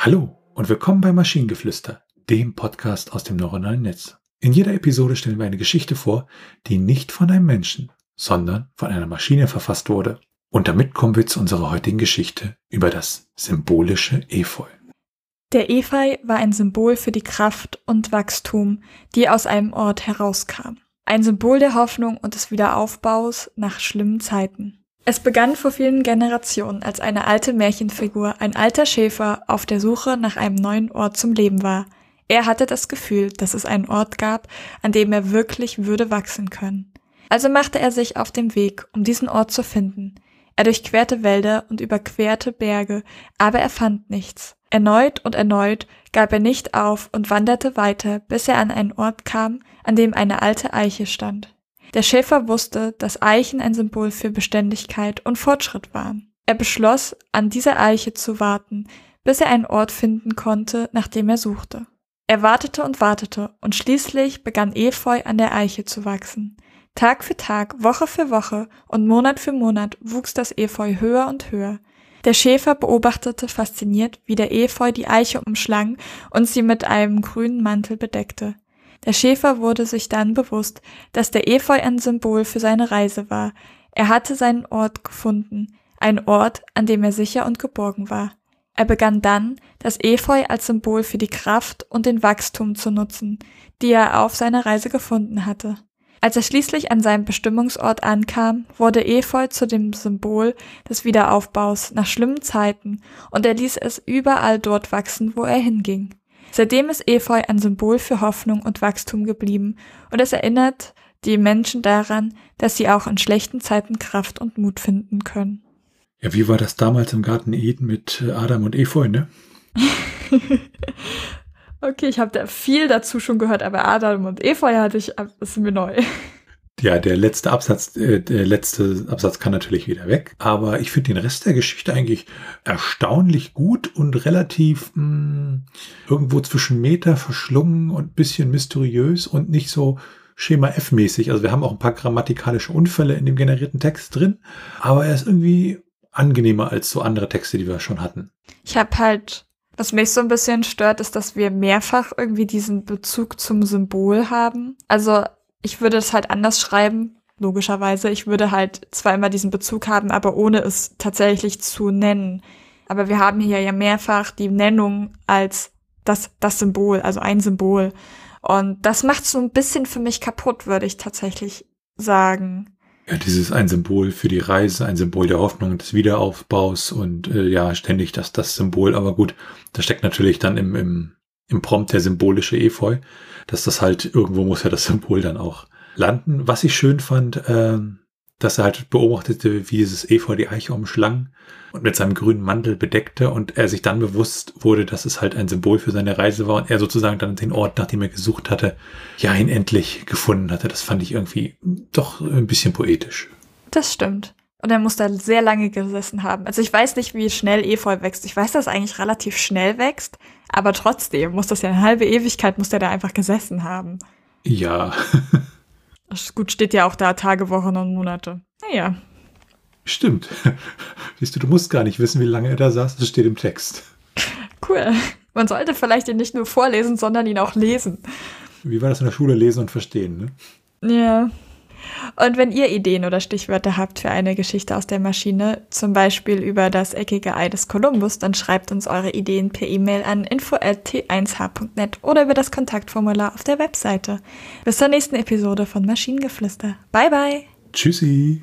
Hallo und willkommen bei Maschinengeflüster, dem Podcast aus dem neuronalen Netz. In jeder Episode stellen wir eine Geschichte vor, die nicht von einem Menschen, sondern von einer Maschine verfasst wurde. Und damit kommen wir zu unserer heutigen Geschichte über das symbolische Efeu. Der Efeu war ein Symbol für die Kraft und Wachstum, die aus einem Ort herauskam. Ein Symbol der Hoffnung und des Wiederaufbaus nach schlimmen Zeiten. Es begann vor vielen Generationen, als eine alte Märchenfigur, ein alter Schäfer, auf der Suche nach einem neuen Ort zum Leben war. Er hatte das Gefühl, dass es einen Ort gab, an dem er wirklich würde wachsen können. Also machte er sich auf den Weg, um diesen Ort zu finden. Er durchquerte Wälder und überquerte Berge, aber er fand nichts. Erneut und erneut gab er nicht auf und wanderte weiter, bis er an einen Ort kam, an dem eine alte Eiche stand. Der Schäfer wusste, dass Eichen ein Symbol für Beständigkeit und Fortschritt waren. Er beschloss, an dieser Eiche zu warten, bis er einen Ort finden konnte, nach dem er suchte. Er wartete und wartete, und schließlich begann Efeu an der Eiche zu wachsen. Tag für Tag, Woche für Woche und Monat für Monat wuchs das Efeu höher und höher. Der Schäfer beobachtete fasziniert, wie der Efeu die Eiche umschlang und sie mit einem grünen Mantel bedeckte. Der Schäfer wurde sich dann bewusst, dass der Efeu ein Symbol für seine Reise war. Er hatte seinen Ort gefunden, ein Ort, an dem er sicher und geborgen war. Er begann dann, das Efeu als Symbol für die Kraft und den Wachstum zu nutzen, die er auf seiner Reise gefunden hatte. Als er schließlich an seinem Bestimmungsort ankam, wurde Efeu zu dem Symbol des Wiederaufbaus nach schlimmen Zeiten und er ließ es überall dort wachsen, wo er hinging. Seitdem ist Efeu ein Symbol für Hoffnung und Wachstum geblieben und es erinnert die Menschen daran, dass sie auch in schlechten Zeiten Kraft und Mut finden können. Ja, wie war das damals im Garten Eden mit äh, Adam und Efeu, ne? okay, ich habe da viel dazu schon gehört, aber Adam und Efeu hatte ich, das ist mir neu. Ja, der letzte Absatz, äh, der letzte Absatz kann natürlich wieder weg, aber ich finde den Rest der Geschichte eigentlich erstaunlich gut und relativ mh, hm, irgendwo zwischen Meter verschlungen und bisschen mysteriös und nicht so Schema F-mäßig. Also wir haben auch ein paar grammatikalische Unfälle in dem generierten Text drin, aber er ist irgendwie angenehmer als so andere Texte, die wir schon hatten. Ich habe halt, was mich so ein bisschen stört, ist, dass wir mehrfach irgendwie diesen Bezug zum Symbol haben. Also ich würde es halt anders schreiben, logischerweise. Ich würde halt zwar immer diesen Bezug haben, aber ohne es tatsächlich zu nennen. Aber wir haben hier ja mehrfach die Nennung als das, das Symbol, also ein Symbol. Und das macht so ein bisschen für mich kaputt, würde ich tatsächlich sagen. Ja, dieses ein Symbol für die Reise, ein Symbol der Hoffnung, des Wiederaufbaus und äh, ja, ständig das, das Symbol. Aber gut, da steckt natürlich dann im, im, im Prompt der symbolische Efeu dass das halt irgendwo muss ja das Symbol dann auch landen. Was ich schön fand, äh, dass er halt beobachtete, wie dieses Efeu die Eiche umschlang und mit seinem grünen Mantel bedeckte und er sich dann bewusst wurde, dass es halt ein Symbol für seine Reise war und er sozusagen dann den Ort, nach dem er gesucht hatte, ja, ihn endlich gefunden hatte. Das fand ich irgendwie doch ein bisschen poetisch. Das stimmt. Und er muss da sehr lange gesessen haben. Also ich weiß nicht, wie schnell Efeu wächst. Ich weiß, dass es eigentlich relativ schnell wächst, aber trotzdem muss das ja eine halbe Ewigkeit, muss der da einfach gesessen haben. Ja. das gut steht ja auch da Tage, Wochen und Monate. Naja. Stimmt. Siehst du, du musst gar nicht wissen, wie lange er da saß. Das steht im Text. Cool. Man sollte vielleicht ihn nicht nur vorlesen, sondern ihn auch lesen. Wie war das in der Schule? Lesen und verstehen, ne? Ja. Und wenn ihr Ideen oder Stichwörter habt für eine Geschichte aus der Maschine, zum Beispiel über das eckige Ei des Kolumbus, dann schreibt uns eure Ideen per E-Mail an info.t1h.net oder über das Kontaktformular auf der Webseite. Bis zur nächsten Episode von Maschinengeflüster. Bye bye. Tschüssi.